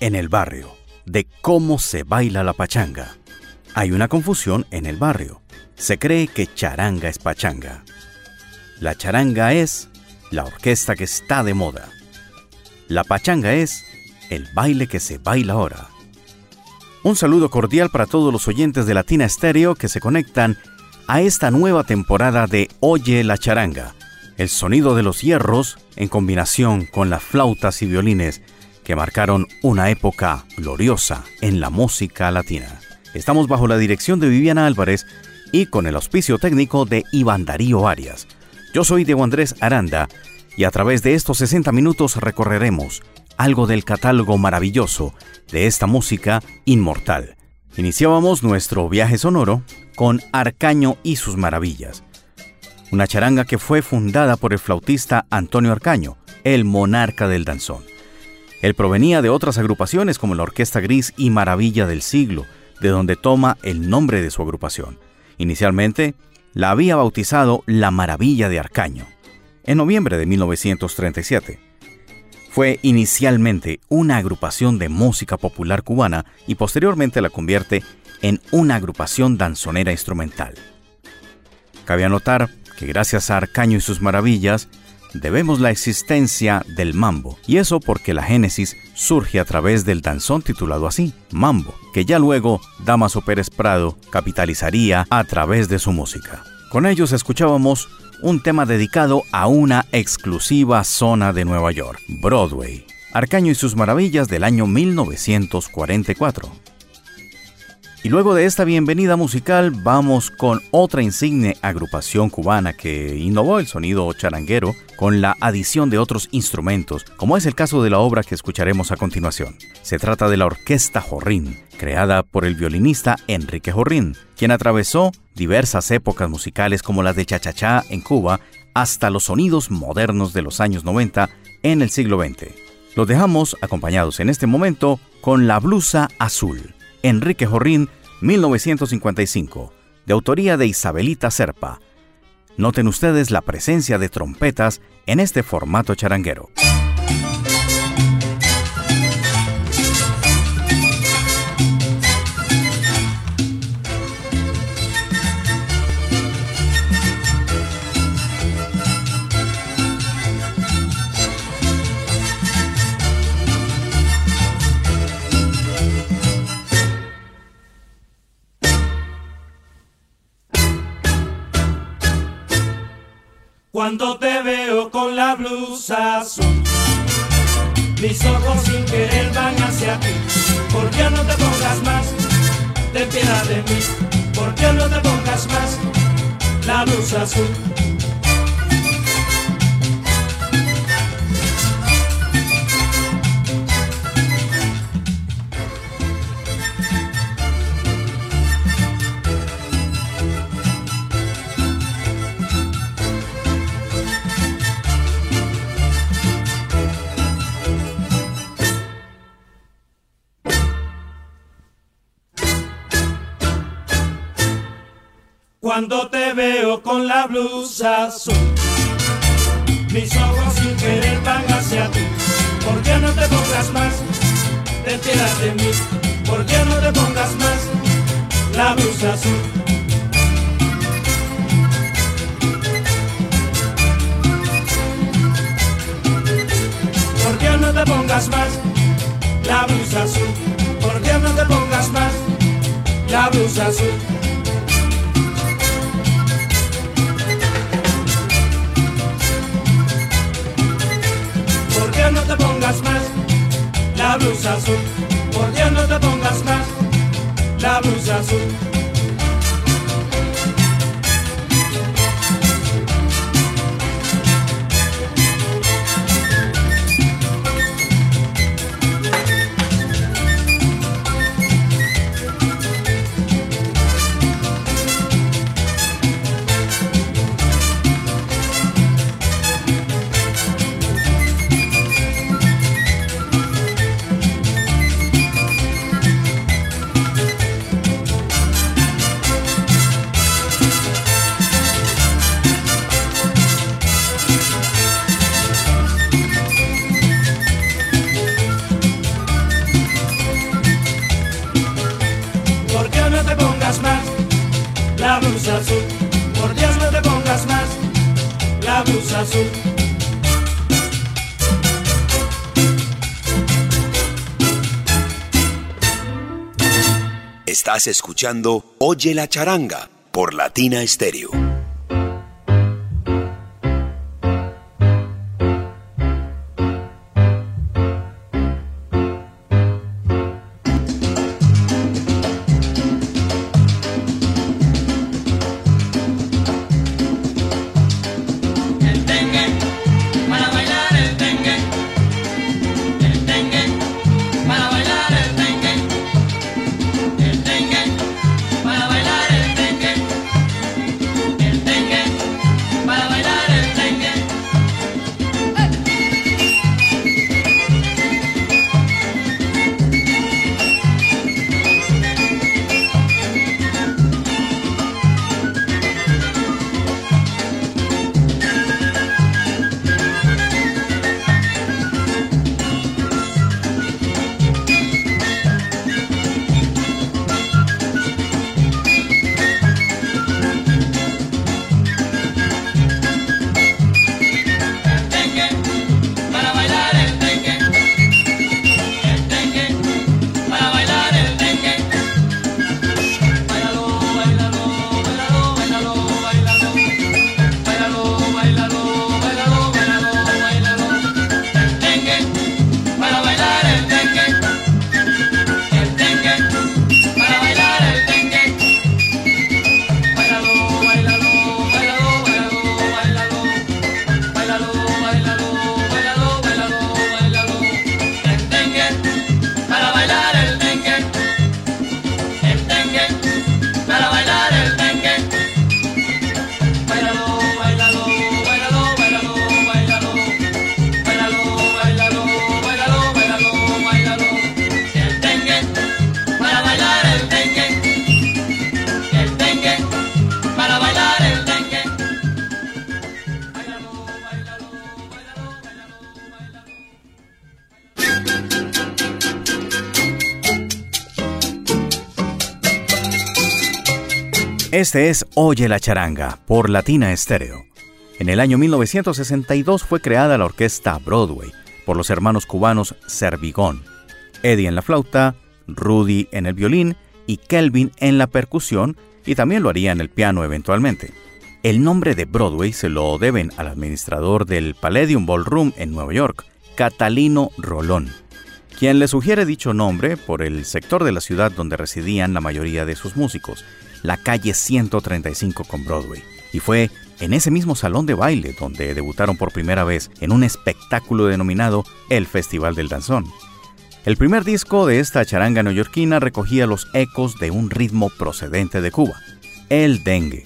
en el barrio de cómo se baila la pachanga. Hay una confusión en el barrio. Se cree que charanga es pachanga. La charanga es la orquesta que está de moda. La pachanga es el baile que se baila ahora. Un saludo cordial para todos los oyentes de Latina Estéreo que se conectan a esta nueva temporada de Oye la charanga, el sonido de los hierros en combinación con las flautas y violines que marcaron una época gloriosa en la música latina. Estamos bajo la dirección de Viviana Álvarez y con el auspicio técnico de Iván Darío Arias. Yo soy Diego Andrés Aranda y a través de estos 60 minutos recorreremos algo del catálogo maravilloso de esta música inmortal. Iniciábamos nuestro viaje sonoro con Arcaño y sus maravillas, una charanga que fue fundada por el flautista Antonio Arcaño, el monarca del danzón. Él provenía de otras agrupaciones como la Orquesta Gris y Maravilla del Siglo, de donde toma el nombre de su agrupación. Inicialmente, la había bautizado La Maravilla de Arcaño, en noviembre de 1937. Fue inicialmente una agrupación de música popular cubana y posteriormente la convierte en una agrupación danzonera instrumental. Cabe anotar que gracias a Arcaño y sus maravillas, debemos la existencia del mambo, y eso porque la génesis surge a través del danzón titulado así, Mambo, que ya luego Damaso Pérez Prado capitalizaría a través de su música. Con ellos escuchábamos un tema dedicado a una exclusiva zona de Nueva York, Broadway, Arcaño y sus maravillas del año 1944. Y luego de esta bienvenida musical vamos con otra insigne agrupación cubana que innovó el sonido charanguero con la adición de otros instrumentos, como es el caso de la obra que escucharemos a continuación. Se trata de la Orquesta Jorrín, creada por el violinista Enrique Jorrín, quien atravesó diversas épocas musicales como las de Chachachá en Cuba hasta los sonidos modernos de los años 90 en el siglo XX. Los dejamos acompañados en este momento con La Blusa Azul Enrique Jorrín, 1955, de autoría de Isabelita Serpa. Noten ustedes la presencia de trompetas en este formato charanguero. Pongas más? Ten piedad de mí. ¿Por qué no te pongas más? La blusa azul. Blusa azul, mis ojos sin querer van hacia ti. ¿Por qué no te pongas más? Te tiras de mí. ¿Por qué no te pongas más? La blusa azul. ¿Por qué no te pongas más? La blusa azul. ¿Por qué no te pongas más? La blusa azul. No te pongas más la blusa azul. Por Dios no te pongas más la blusa azul. Estás escuchando Oye la charanga por Latina Stereo. Este es Oye la charanga por Latina Estéreo. En el año 1962 fue creada la orquesta Broadway por los hermanos cubanos Servigón, Eddie en la flauta, Rudy en el violín y Kelvin en la percusión y también lo haría en el piano eventualmente. El nombre de Broadway se lo deben al administrador del Palladium Ballroom en Nueva York, Catalino Rolón, quien le sugiere dicho nombre por el sector de la ciudad donde residían la mayoría de sus músicos, la calle 135 con Broadway. Y fue en ese mismo salón de baile donde debutaron por primera vez en un espectáculo denominado el Festival del Danzón. El primer disco de esta charanga neoyorquina recogía los ecos de un ritmo procedente de Cuba, el dengue.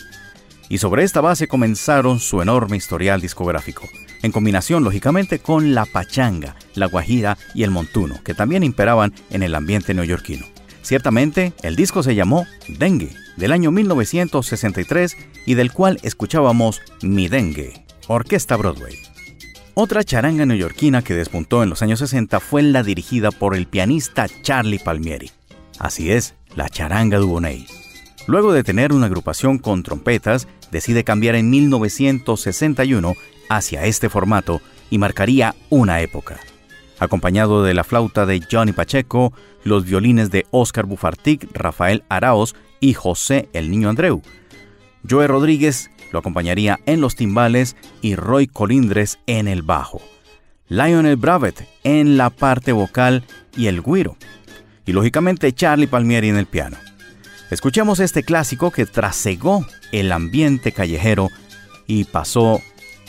Y sobre esta base comenzaron su enorme historial discográfico, en combinación lógicamente con la pachanga, la guajira y el montuno, que también imperaban en el ambiente neoyorquino. Ciertamente, el disco se llamó Dengue, del año 1963 y del cual escuchábamos Mi Dengue, Orquesta Broadway. Otra charanga neoyorquina que despuntó en los años 60 fue la dirigida por el pianista Charlie Palmieri. Así es, la charanga Dubonnet. Luego de tener una agrupación con trompetas, decide cambiar en 1961 hacia este formato y marcaría una época acompañado de la flauta de Johnny Pacheco, los violines de Oscar Bufartic, Rafael Araos y José el Niño Andreu. Joe Rodríguez lo acompañaría en los timbales y Roy Colindres en el bajo. Lionel Bravet en la parte vocal y el guiro. Y lógicamente Charlie Palmieri en el piano. Escuchemos este clásico que trasegó el ambiente callejero y pasó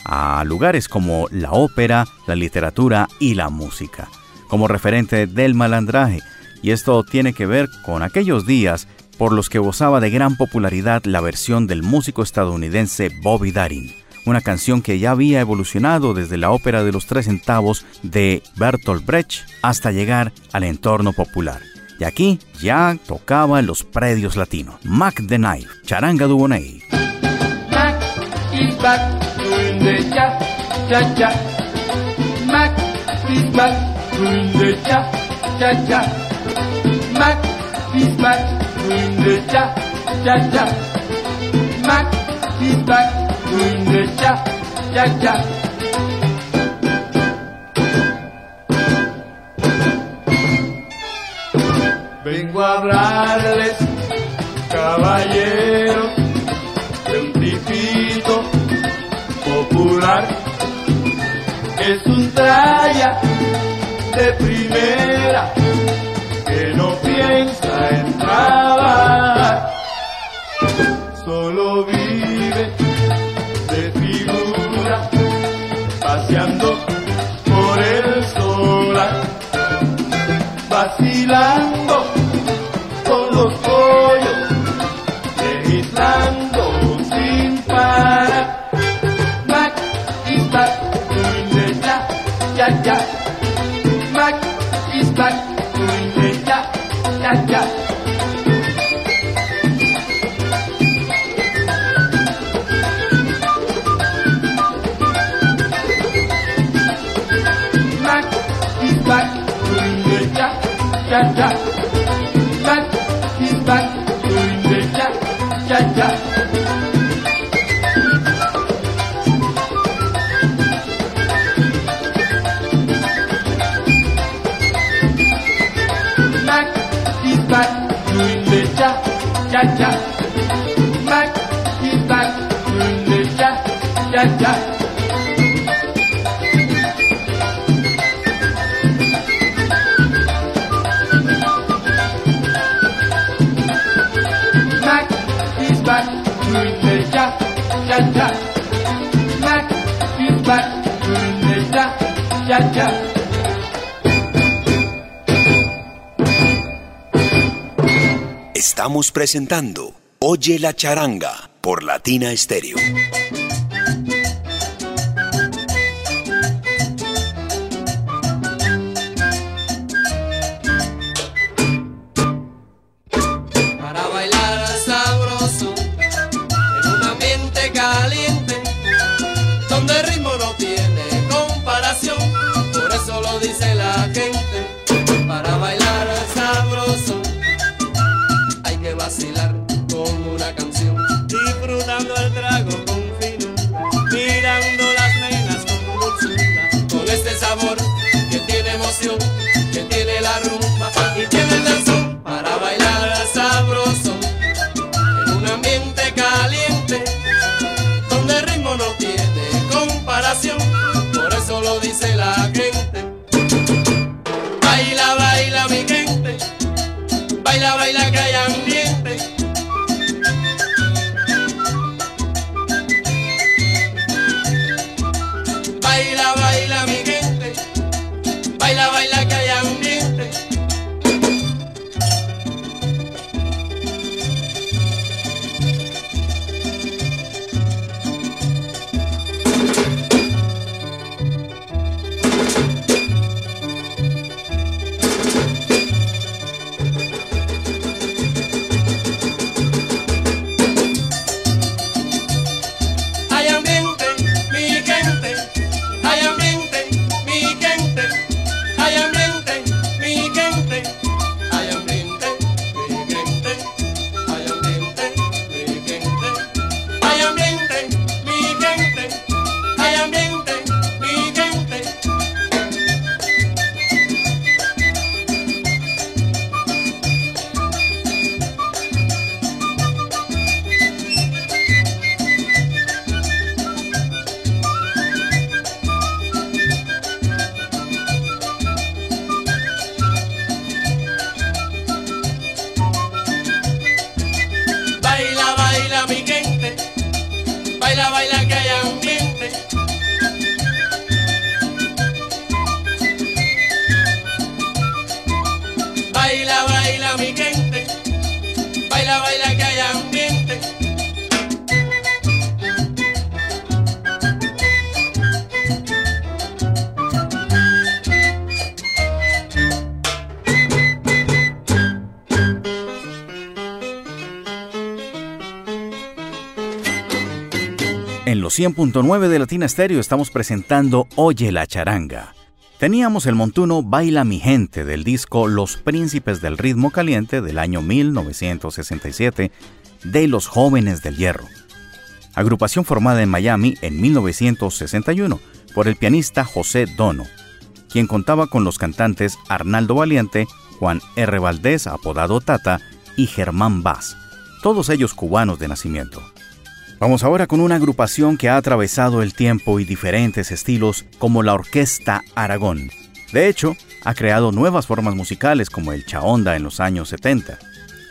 a lugares como la ópera, la literatura y la música, como referente del malandraje, y esto tiene que ver con aquellos días por los que gozaba de gran popularidad la versión del músico estadounidense Bobby Darin, una canción que ya había evolucionado desde la ópera de los tres centavos de Bertolt Brecht hasta llegar al entorno popular. Y aquí ya tocaba en los predios latinos. Mac the Knife, Charanga Dubonnet. cha cha. Mac is back doing the cha cha cha. Mac is back doing the cha cha cha. Vengo a hablarles, caballeros, es un traya de primera ya ya. Mac is back doing the ya ya ya. Mac is back doing the ya ya cha mak Mac, Mac. Estamos presentando Oye la charanga por Latina Stereo. Los 100.9 de Latina Stereo estamos presentando Oye la charanga. Teníamos el montuno Baila mi gente del disco Los Príncipes del Ritmo Caliente del año 1967 de Los Jóvenes del Hierro. Agrupación formada en Miami en 1961 por el pianista José Dono, quien contaba con los cantantes Arnaldo Valiente, Juan R. Valdés, apodado Tata, y Germán Vaz, todos ellos cubanos de nacimiento. Vamos ahora con una agrupación que ha atravesado el tiempo y diferentes estilos como la Orquesta Aragón. De hecho, ha creado nuevas formas musicales como el chaonda en los años 70.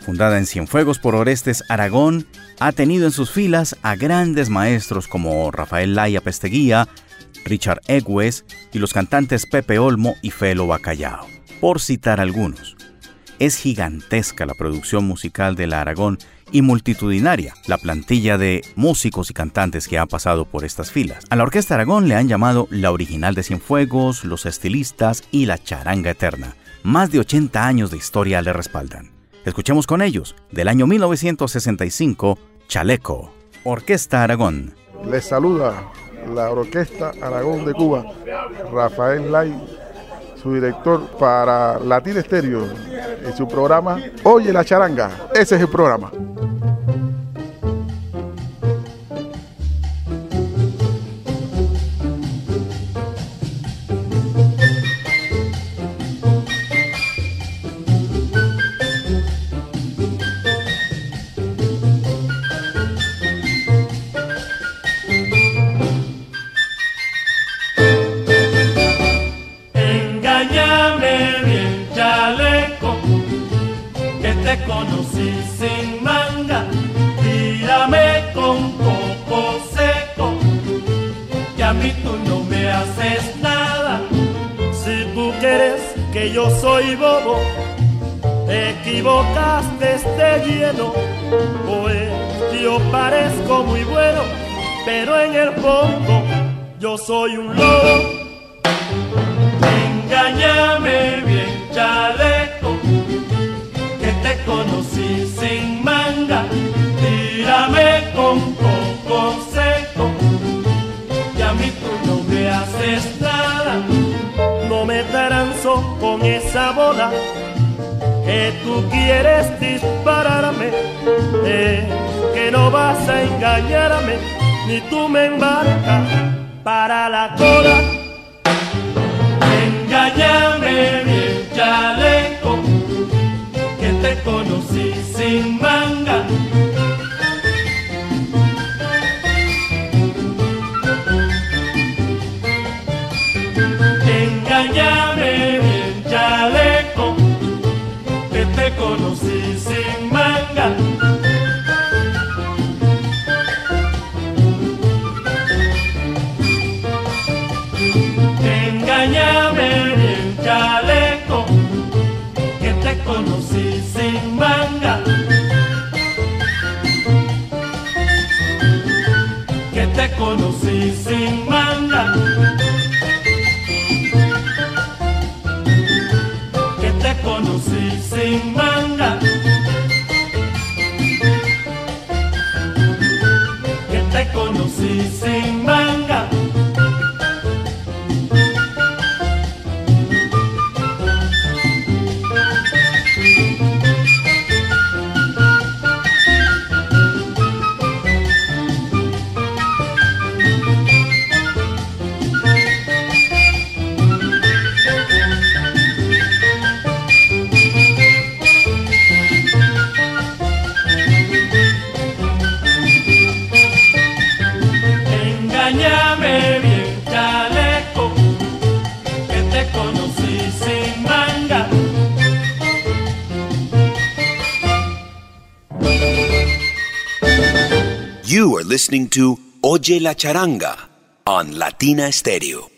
Fundada en Cienfuegos por Orestes Aragón, ha tenido en sus filas a grandes maestros como Rafael Laya Pesteguía, Richard Egwes y los cantantes Pepe Olmo y Felo Bacallao, por citar algunos. Es gigantesca la producción musical de la Aragón y multitudinaria la plantilla de músicos y cantantes que han pasado por estas filas. A la Orquesta Aragón le han llamado la original de Cienfuegos, los estilistas y la charanga eterna. Más de 80 años de historia le respaldan. Escuchemos con ellos, del año 1965, Chaleco, Orquesta Aragón. Les saluda la Orquesta Aragón de Cuba, Rafael Lai su director para Latin Estéreo en su programa Oye la charanga. Ese es el programa. Soy un lobo. Engáñame bien, chaleco, que te conocí sin manga, tírame con coco seco, que a mí tú no me haces nada. No me transo con esa bola que tú quieres dispararme, que no vas a engañarme, ni tú me embarcas para la cola. Engáñame bien, chaleco, que te conocí sin manga engáñame bien chaleco, que te conocí sin manga. Conocí sin manga. Listening to Oye la Charanga on Latina Stereo.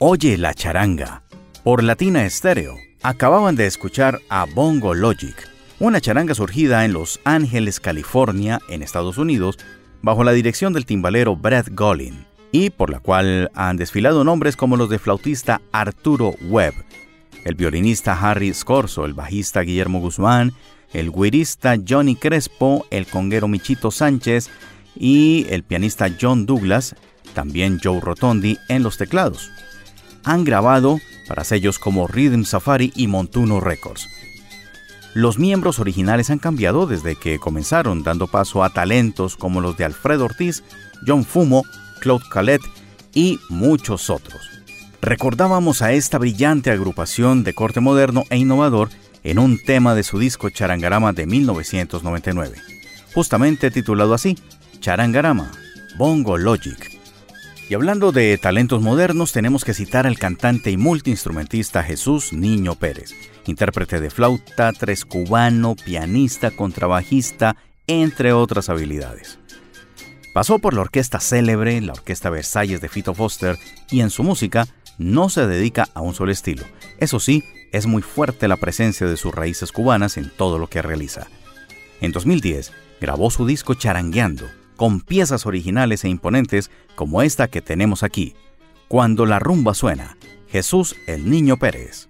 Oye la charanga. Por Latina Estéreo, acababan de escuchar a Bongo Logic, una charanga surgida en Los Ángeles, California, en Estados Unidos, bajo la dirección del timbalero Brett Golin, y por la cual han desfilado nombres como los de flautista Arturo Webb, el violinista Harry Scorso, el bajista Guillermo Guzmán, el guirista Johnny Crespo, el conguero Michito Sánchez y el pianista John Douglas, también Joe Rotondi en los teclados. Han grabado para sellos como Rhythm Safari y Montuno Records. Los miembros originales han cambiado desde que comenzaron, dando paso a talentos como los de Alfredo Ortiz, John Fumo, Claude Calette y muchos otros. Recordábamos a esta brillante agrupación de corte moderno e innovador en un tema de su disco Charangarama de 1999, justamente titulado así, Charangarama, Bongo Logic. Y hablando de talentos modernos, tenemos que citar al cantante y multiinstrumentista Jesús Niño Pérez, intérprete de flauta, tres cubano, pianista, contrabajista, entre otras habilidades. Pasó por la orquesta célebre, la Orquesta Versalles de Fito Foster, y en su música no se dedica a un solo estilo. Eso sí, es muy fuerte la presencia de sus raíces cubanas en todo lo que realiza. En 2010 grabó su disco Charangueando, con piezas originales e imponentes como esta que tenemos aquí, Cuando la rumba suena, Jesús el Niño Pérez.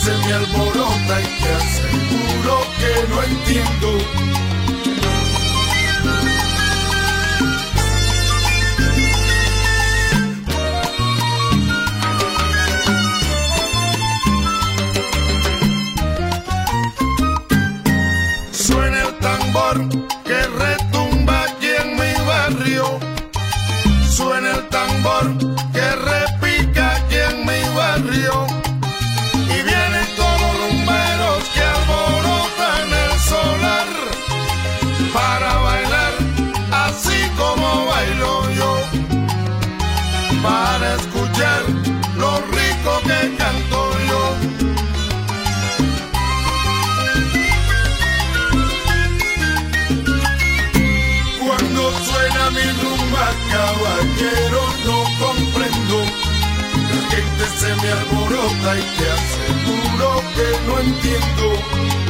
Se me alborota y te aseguro que no entiendo. Me alborota y te aseguro que no entiendo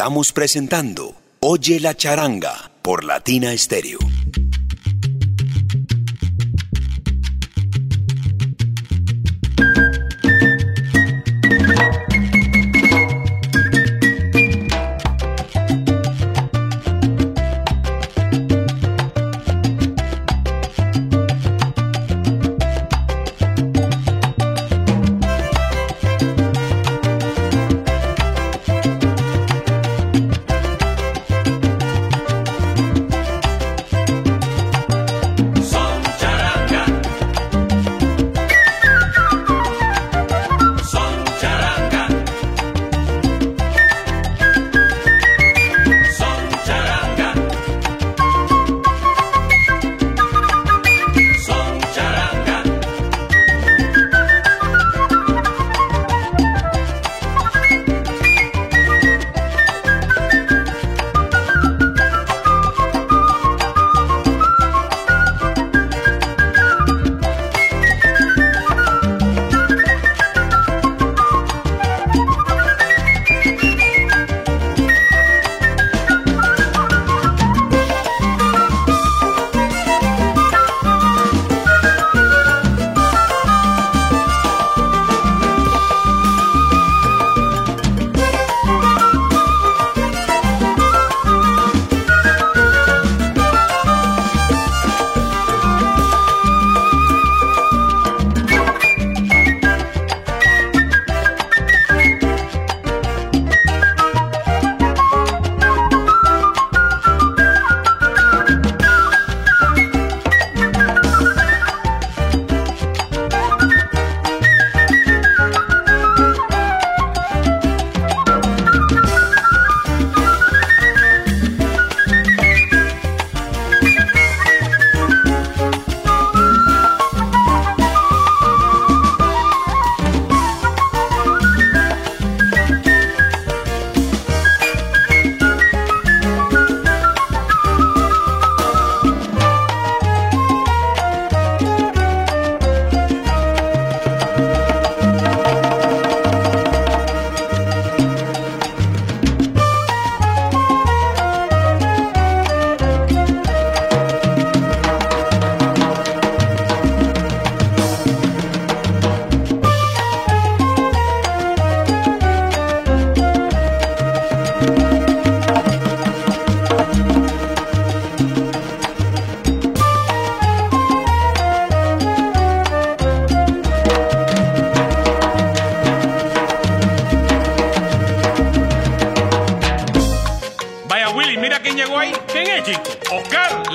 Estamos presentando Oye la charanga por Latina Stereo.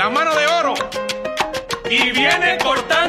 La mano de oro. Y viene cortando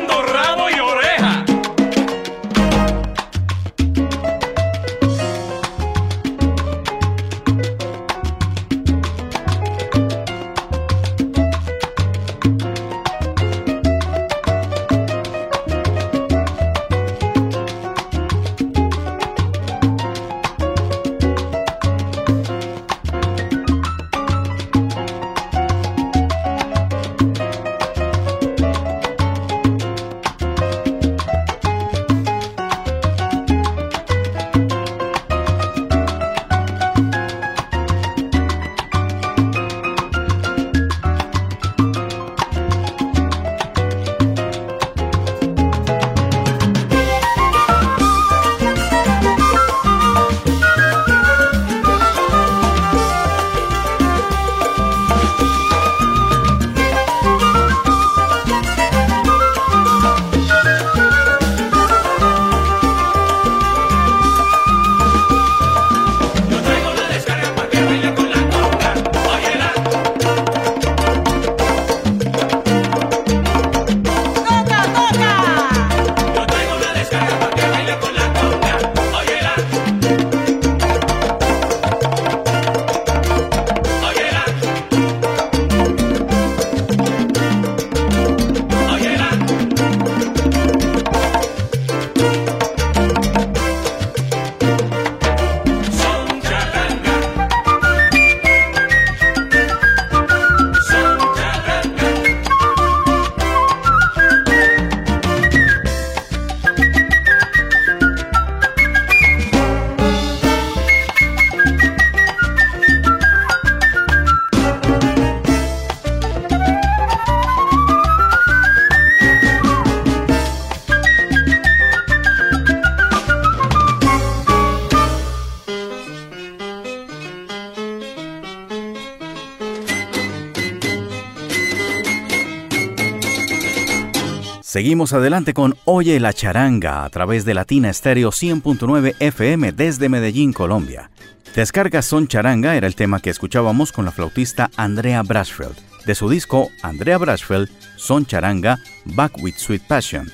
Seguimos adelante con Oye la charanga a través de Latina Estéreo 100.9 FM desde Medellín, Colombia. Descarga Son Charanga era el tema que escuchábamos con la flautista Andrea Brashfield, de su disco Andrea Brashfield, Son Charanga, Back with Sweet Passion,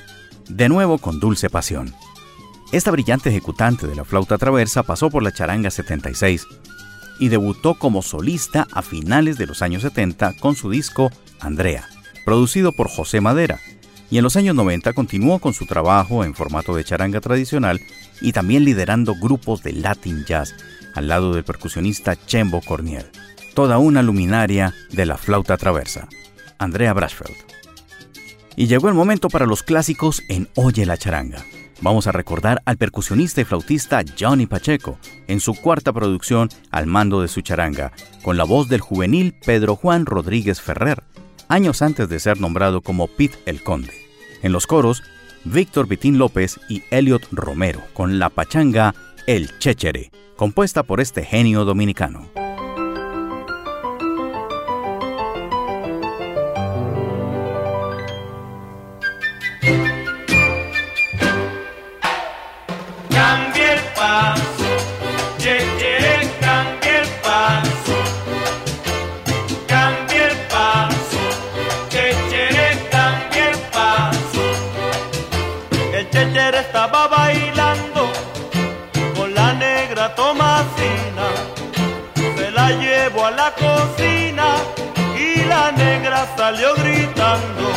de nuevo con Dulce Pasión. Esta brillante ejecutante de la flauta traversa pasó por la charanga 76 y debutó como solista a finales de los años 70 con su disco Andrea, producido por José Madera, y en los años 90 continuó con su trabajo en formato de charanga tradicional y también liderando grupos de Latin Jazz al lado del percusionista Chembo Corniel. Toda una luminaria de la flauta traversa, Andrea Brashfeld. Y llegó el momento para los clásicos en Oye la charanga. Vamos a recordar al percusionista y flautista Johnny Pacheco en su cuarta producción al mando de su charanga, con la voz del juvenil Pedro Juan Rodríguez Ferrer, años antes de ser nombrado como Pete el Conde. En los coros, Víctor Vitín López y Elliot Romero, con la pachanga El Chéchere, compuesta por este genio dominicano. Salió gritando,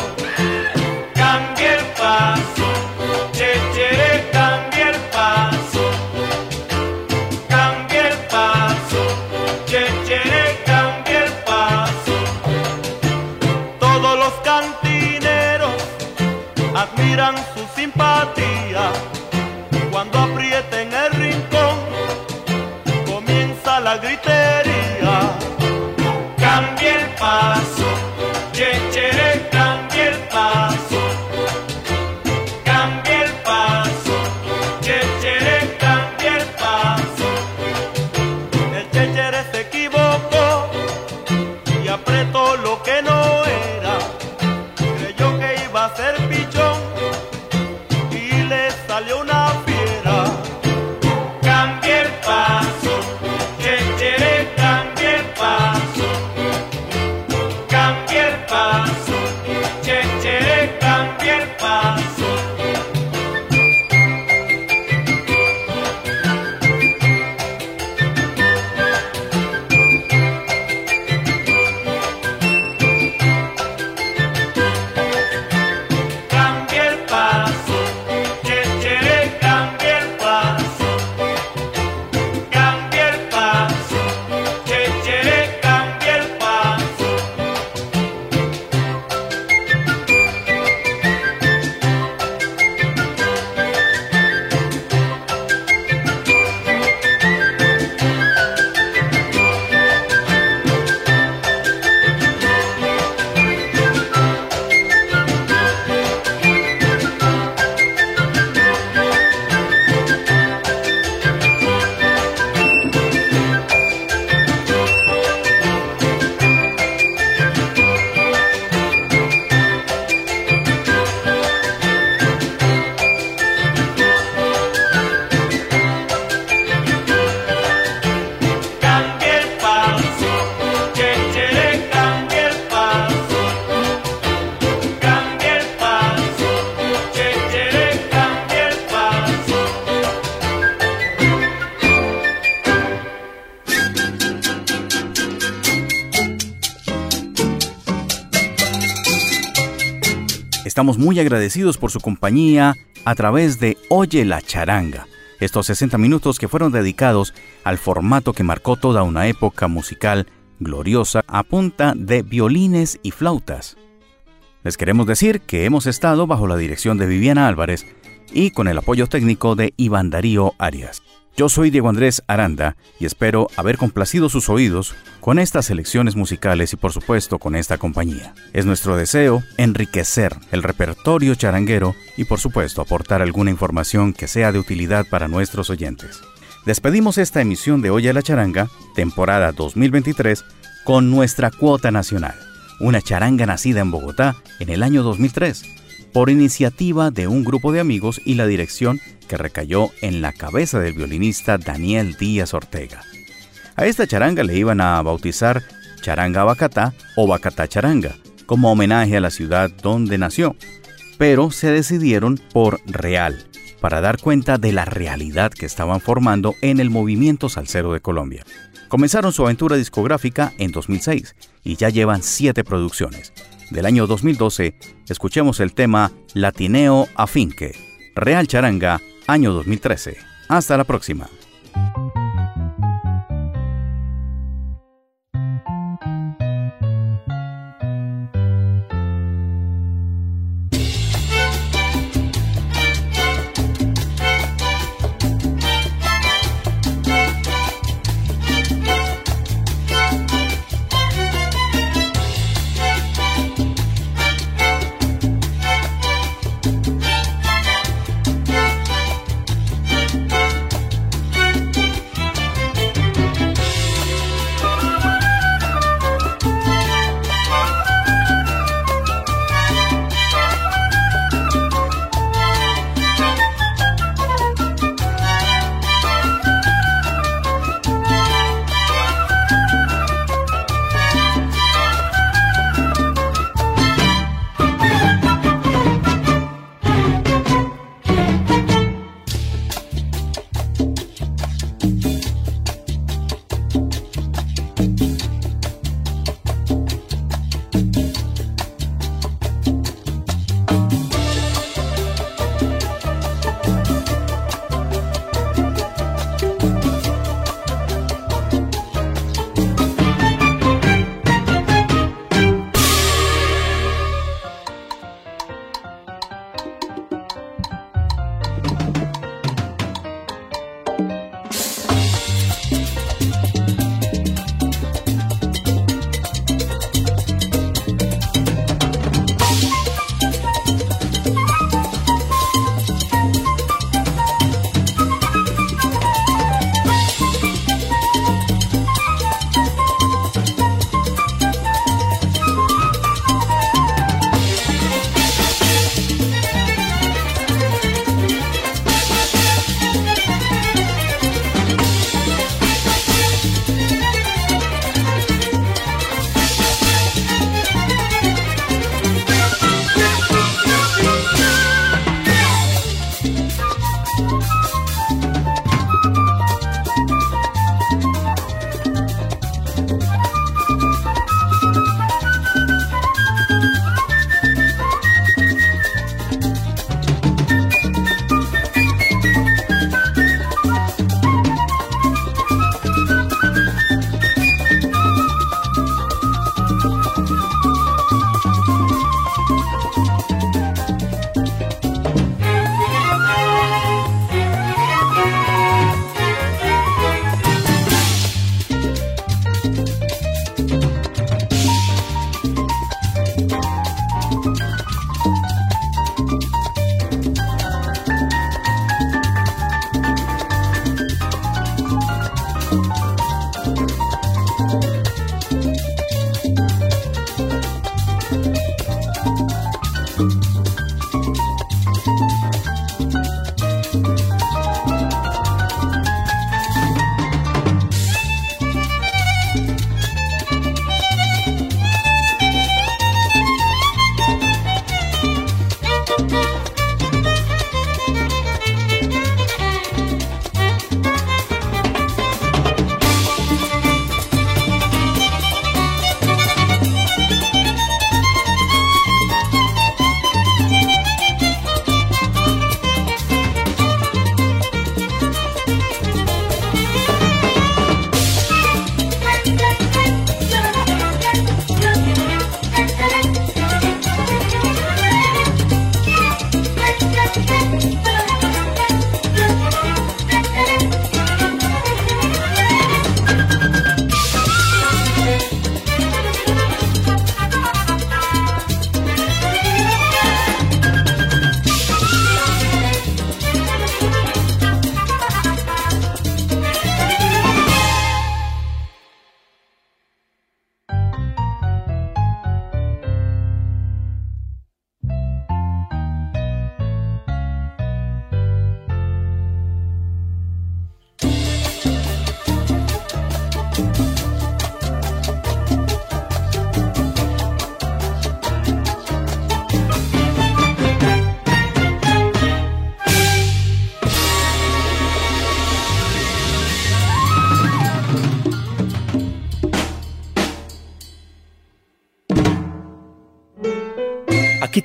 Estamos muy agradecidos por su compañía a través de Oye la charanga, estos 60 minutos que fueron dedicados al formato que marcó toda una época musical gloriosa a punta de violines y flautas. Les queremos decir que hemos estado bajo la dirección de Viviana Álvarez y con el apoyo técnico de Iván Darío Arias. Yo soy Diego Andrés Aranda y espero haber complacido sus oídos con estas selecciones musicales y por supuesto con esta compañía. Es nuestro deseo enriquecer el repertorio charanguero y por supuesto aportar alguna información que sea de utilidad para nuestros oyentes. Despedimos esta emisión de Hoy a la Charanga, temporada 2023, con nuestra cuota nacional, una charanga nacida en Bogotá en el año 2003 por iniciativa de un grupo de amigos y la dirección que recayó en la cabeza del violinista Daniel Díaz Ortega. A esta charanga le iban a bautizar Charanga Bacatá o Bacatá Charanga, como homenaje a la ciudad donde nació, pero se decidieron por Real, para dar cuenta de la realidad que estaban formando en el movimiento salsero de Colombia. Comenzaron su aventura discográfica en 2006 y ya llevan siete producciones. Del año 2012, escuchemos el tema Latineo Afinque, Real Charanga, año 2013. Hasta la próxima.